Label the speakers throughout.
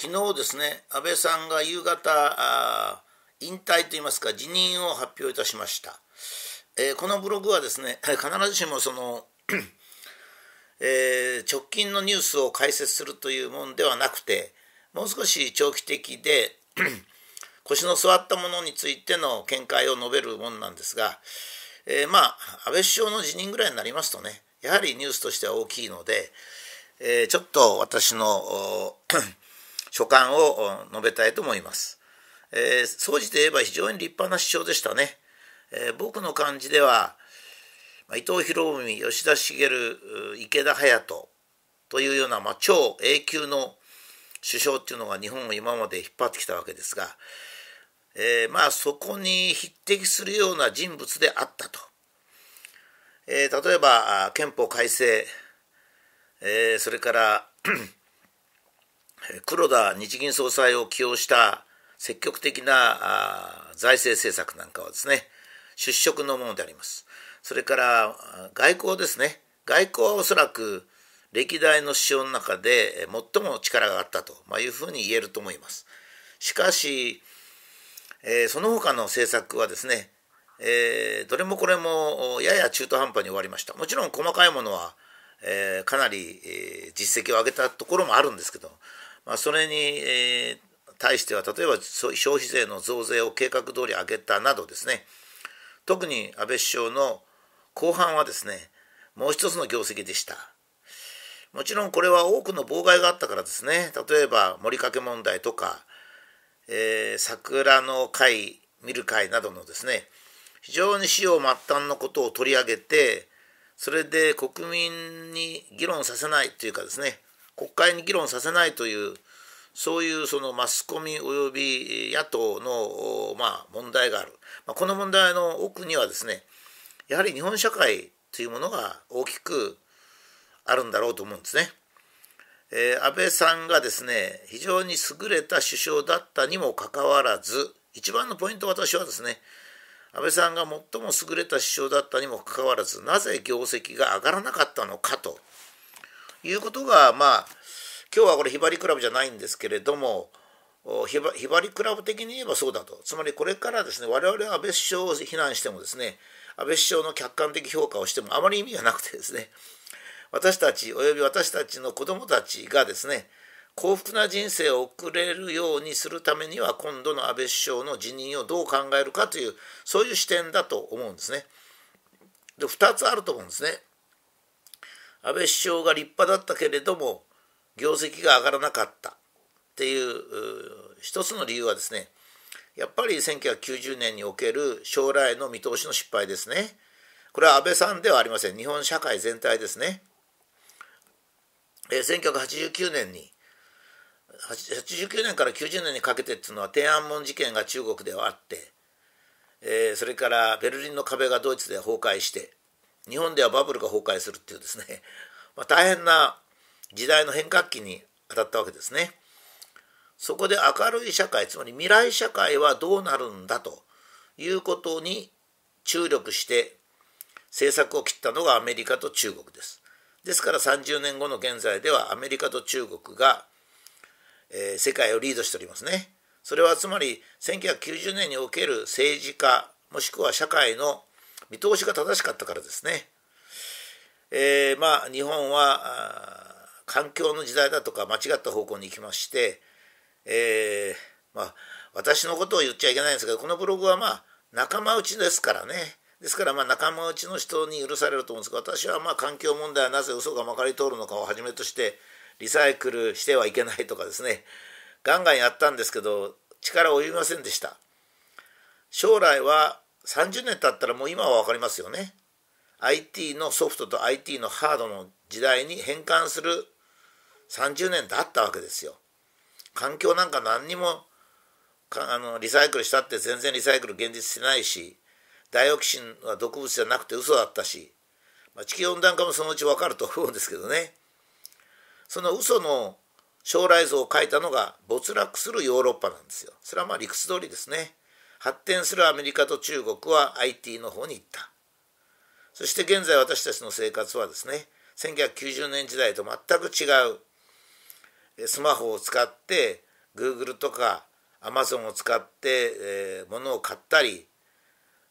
Speaker 1: 昨日ですね安倍さんが夕方引退といいますか辞任を発表いたしました、えー、このブログはですね 必ずしもその えー、直近のニュースを解説するというものではなくてもう少し長期的で 腰の座ったものについての見解を述べるものなんですが、えー、まあ安倍首相の辞任ぐらいになりますとねやはりニュースとしては大きいので、えー、ちょっと私の所感を述べたいと思います。えー、総じて言えば非常に立派な首相でしたね。えー、僕の感じでは、伊藤博文、吉田茂、池田隼人というような、まあ、超永久の首相っていうのが日本を今まで引っ張ってきたわけですが、えー、まあそこに匹敵するような人物であったと。えー、例えば憲法改正、えー、それから黒田日銀総裁を起用した積極的な財政政策なんかはですね出色のものであります。それから外交ですね外交はおそらく歴代の首相の中で最も力があったというふうに言えると思います。しかし、その他の政策はですね、どれもこれもやや中途半端に終わりました。もちろん細かいものは、え、かなり、実績を上げたところもあるんですけど、まあ、それに、え対しては例えば消費税の増税を計画通り上げたなどですね。特に安倍首相の後半はですねもう一つの業績でした。もちろんこれは多くの妨害があったからですね。例えば森かけ問題とか、えー、桜の会見る会などのですね非常に死を末端のことを取り上げてそれで国民に議論させないというかですね国会に議論させないというそういうそのマスコミおよび野党の、まあ、問題がある、まあ、この問題の奥にはですねやはり日本社会というものが大きくあるんだろうと思うんですね。えー、安倍さんがですね非常に優れた首相だったにもかかわらず一番のポイント私はですね安倍さんが最も優れた首相だったにもかかわらずなぜ業績が上がらなかったのかということがまあ今日はこれひばりクラブじゃないんですけれどもひばひばりクラブ的に言えばそうだとつまりこれからですね我々は安倍首相を非難してもですね安倍首相の客観的評価をしてもあまり意味がなくてですね私たちおよび私たちの子どもたちがですね幸福な人生を送れるようにするためには今度の安倍首相の辞任をどう考えるかというそういう視点だと思うんですね。で2つあると思うんですね。安倍首相が立派だったけれども業績が上がらなかったっていう一つの理由はですねやっぱり1990年における将来の見通しの失敗ですね。これは安倍さんではありません日本社会全体ですね。え1989年に89年から90年にかけてっていうのは天安門事件が中国ではあって、えー、それからベルリンの壁がドイツで崩壊して日本ではバブルが崩壊するっていうですね、まあ、大変な時代の変革期に当たったわけですね。そこで明るい社会つまり未来社会はどうなるんだということに注力して政策を切ったのがアメリカと中国です。ですから30年後の現在ではアメリカと中国が、えー、世界をリードしておりますね。それはつまり1990年における政治家もしくは社会の見通しが正しかったからですね。えー、まあ日本は環境の時代だとか間違った方向に行きまして、えー、まあ私のことを言っちゃいけないんですけどこのブログはまあ仲間内ですからね。ですからまあ仲間内の人に許されると思うんですが私はまあ環境問題はなぜ嘘がまかり通るのかをはじめとしてリサイクルしてはいけないとかですね。ガンガンやったんですけど力及びませんでした。将来は30年経ったらもう今は分かりますよね IT のソフトと IT のハードの時代に変換する30年経ったわけですよ。環境なんか何にもあのリサイクルしたって全然リサイクル現実してないしダイオキシンは毒物じゃなくて嘘だったし、まあ、地球温暖化もそのうち分かると思うんですけどねその嘘の将来像を書いたのが没落するヨーロッパなんですよ。それはまあ理屈通りですね。発展するアメリカと中国は IT の方に行った。そして現在私たちの生活はですね1990年時代と全く違うスマホを使って Google とか Amazon を使って、えー、物を買ったり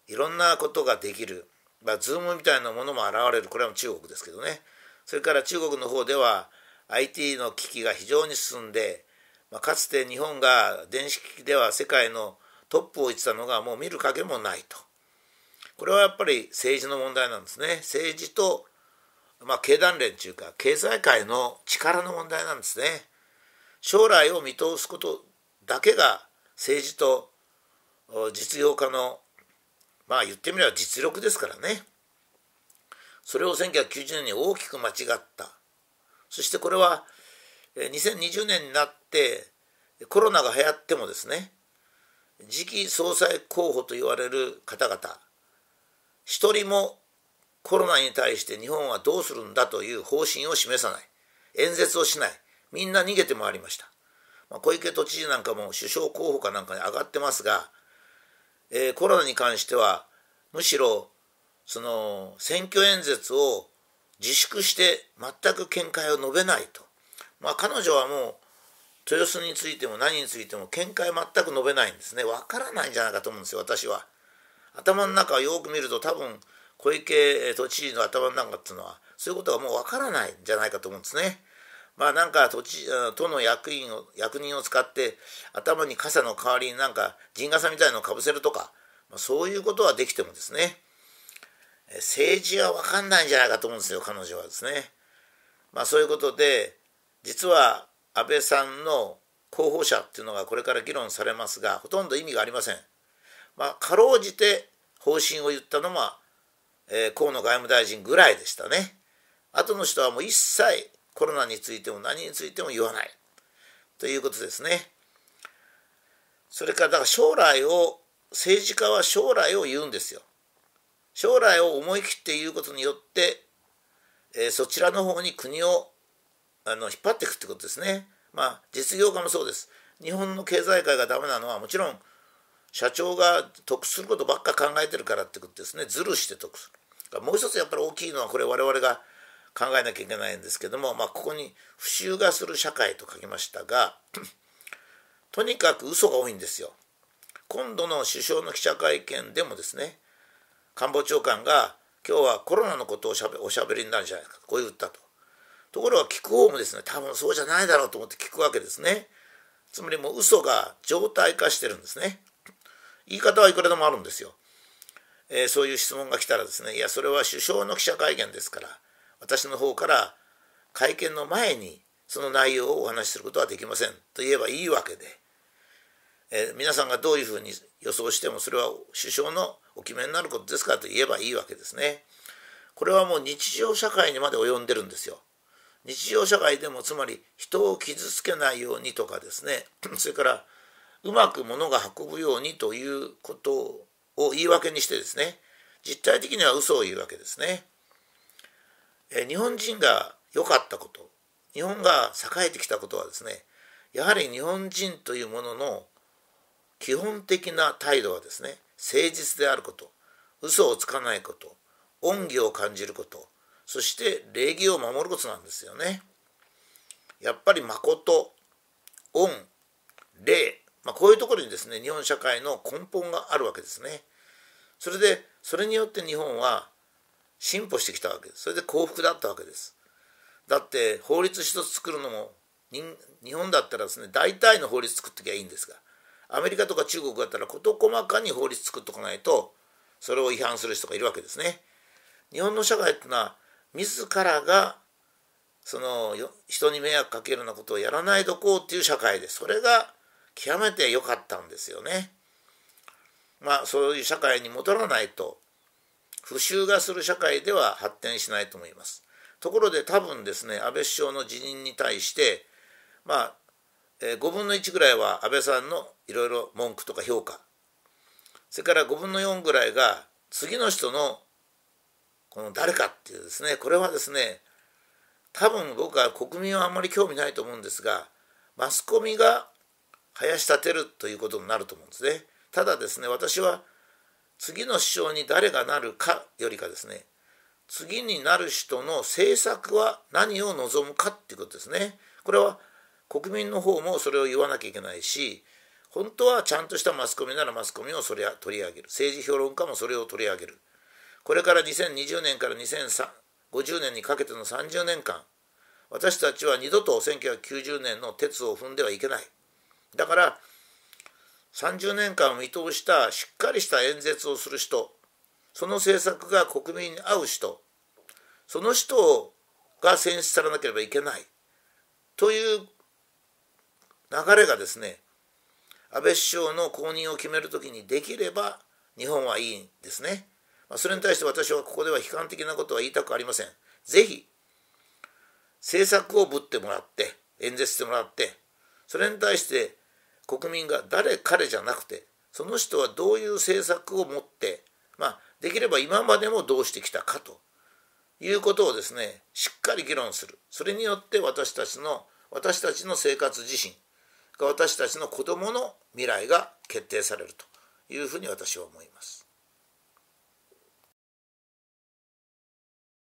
Speaker 1: いろんなことができる、まあ、Zoom みたいなものも現れる。これは中国ですけどね。それから中国の方では IT の機器が非常に進んで、まあ、かつて日本が電子機器では世界のトップを言ってたのがもう見る影もないと。これはやっぱり政治の問題なんですね。政治と、まあ、経団連というか経済界の力の問題なんですね。将来を見通すことだけが政治と実業家のまあ言ってみれば実力ですからね。それを1990年に大きく間違った。そしてこれは2020年になってコロナが流行ってもですね次期総裁候補と言われる方々一人もコロナに対して日本はどうするんだという方針を示さない。演説をしない。みんな逃げて回りました、まあ、小池都知事なんかも首相候補かなんかに上がってますが、えー、コロナに関してはむしろその選挙演説を自粛して全く見解を述べないと、まあ、彼女はもう豊洲についても何についても見解全く述べないんですね。わからないんじゃないかと思うんですよ私は。頭の中をよく見ると多分小池都知事の頭の中っていうのはそういうことがもうわからないんじゃないかと思うんですね。まあなんか都知都の役員を役人を使って頭に傘の代わりになんか陣笠みたいのをかぶせるとか、ま、そういうことはできてもですね政治は分かんないんじゃないかと思うんですよ彼女はですね。まあそういうことで実は安倍さんの候補者っていうのがこれから議論されますがほとんど意味がありません。まあかろうじて方針を言ったのは、えー、河野外務大臣ぐらいでしたね。後の人はもう一切コロナについても何についても言わないということですね。それからだから将来を政治家は将来を言うんですよ。将来を思い切って言うことによって、えー、そちらの方に国をあの引っ張っていくってことですね。まあ実業家もそうです。日本の経済界がダメなのはもちろん社長が得することばっか考えてるからってことですね。ずるして得する。もう一つやっぱり大きいのはこれ我々が考えなきゃいけないんですけども、まあ、ここに「不習がする社会」と書きましたが とにかく嘘が多いんですよ。今度の首相の記者会見でもですね官房長官が今日はコロナのことをおしゃべりになるんじゃないかこう言ったと。ところが聞く方もですね多分そうじゃないだろうと思って聞くわけですね。つまりもう嘘が常態化してるんですね。言い方はいくらでもあるんですよ。えー、そういう質問が来たらですねいやそれは首相の記者会見ですから私の方から会見の前にその内容をお話しすることはできませんと言えばいいわけで、えー、皆さんがどういうふうに予想してもそれは首相のお決めになることですからと言えばいいわけですね。これはもう日常社会にまで及んでるんですよ。日常社会でもつまり人を傷つけないようにとかですね。それからうまく物が運ぶようにということを言い訳にしてですね。実体的には嘘を言うわけですね。え日本人が良かったこと。日本が栄えてきたことはですね。やはり日本人というものの基本的な態度はですね。誠実であること。嘘をつかないこと。恩義を感じること。そして礼儀を守ることなんですよね。やっぱり誠恩礼、まあ、こういうところにですね日本社会の根本があるわけですね。それでそれによって日本は進歩してきたわけですそれで幸福だったわけです。だって法律一つ作るのも日本だったらですね大体の法律作ってきゃいいんですがアメリカとか中国だったら事細かに法律作っとかないとそれを違反する人がいるわけですね。日本の社会ってのは自らがその人に迷惑かけるようなことをやらないどこうっていう社会でそれが極めて良かったんですよね。まあそういう社会に戻らないと不習がする社会では発展しないと思います。ところで多分ですね安倍首相の辞任に対してまあえー、5分の1ぐらいは安倍さんのいろいろ文句とか評価それから5分の4ぐらいが次の人のこの誰かっていうですねこれはですね多分僕は国民はあんまり興味ないと思うんですがマスコミが林立てるということになると思うんですね。ただですね私は次の首相に誰がなるかよりかですね次になる人の政策は何を望むかっていうことですね。これは国民の方もそれを言わなきゃいけないし本当はちゃんとしたマスコミならマスコミをそれ取り上げる政治評論家もそれを取り上げるこれから2020年から2050年にかけての30年間私たちは二度と1990年の鉄を踏んではいけないだから30年間を見通したしっかりした演説をする人その政策が国民に合う人その人が選出されなければいけないという流れがですね安倍首相の後任を決めるときにできれば日本はいいんですね。ま、それに対して私はここでは悲観的なことは言いたくありません。ぜひ政策をぶってもらって演説してもらってそれに対して国民が誰彼じゃなくてその人はどういう政策を持ってまあできれば今までもどうしてきたかということをですねしっかり議論するそれによって私たちの私たちの生活自身私たちの子どもの未来が決定されるというふうに私は思います。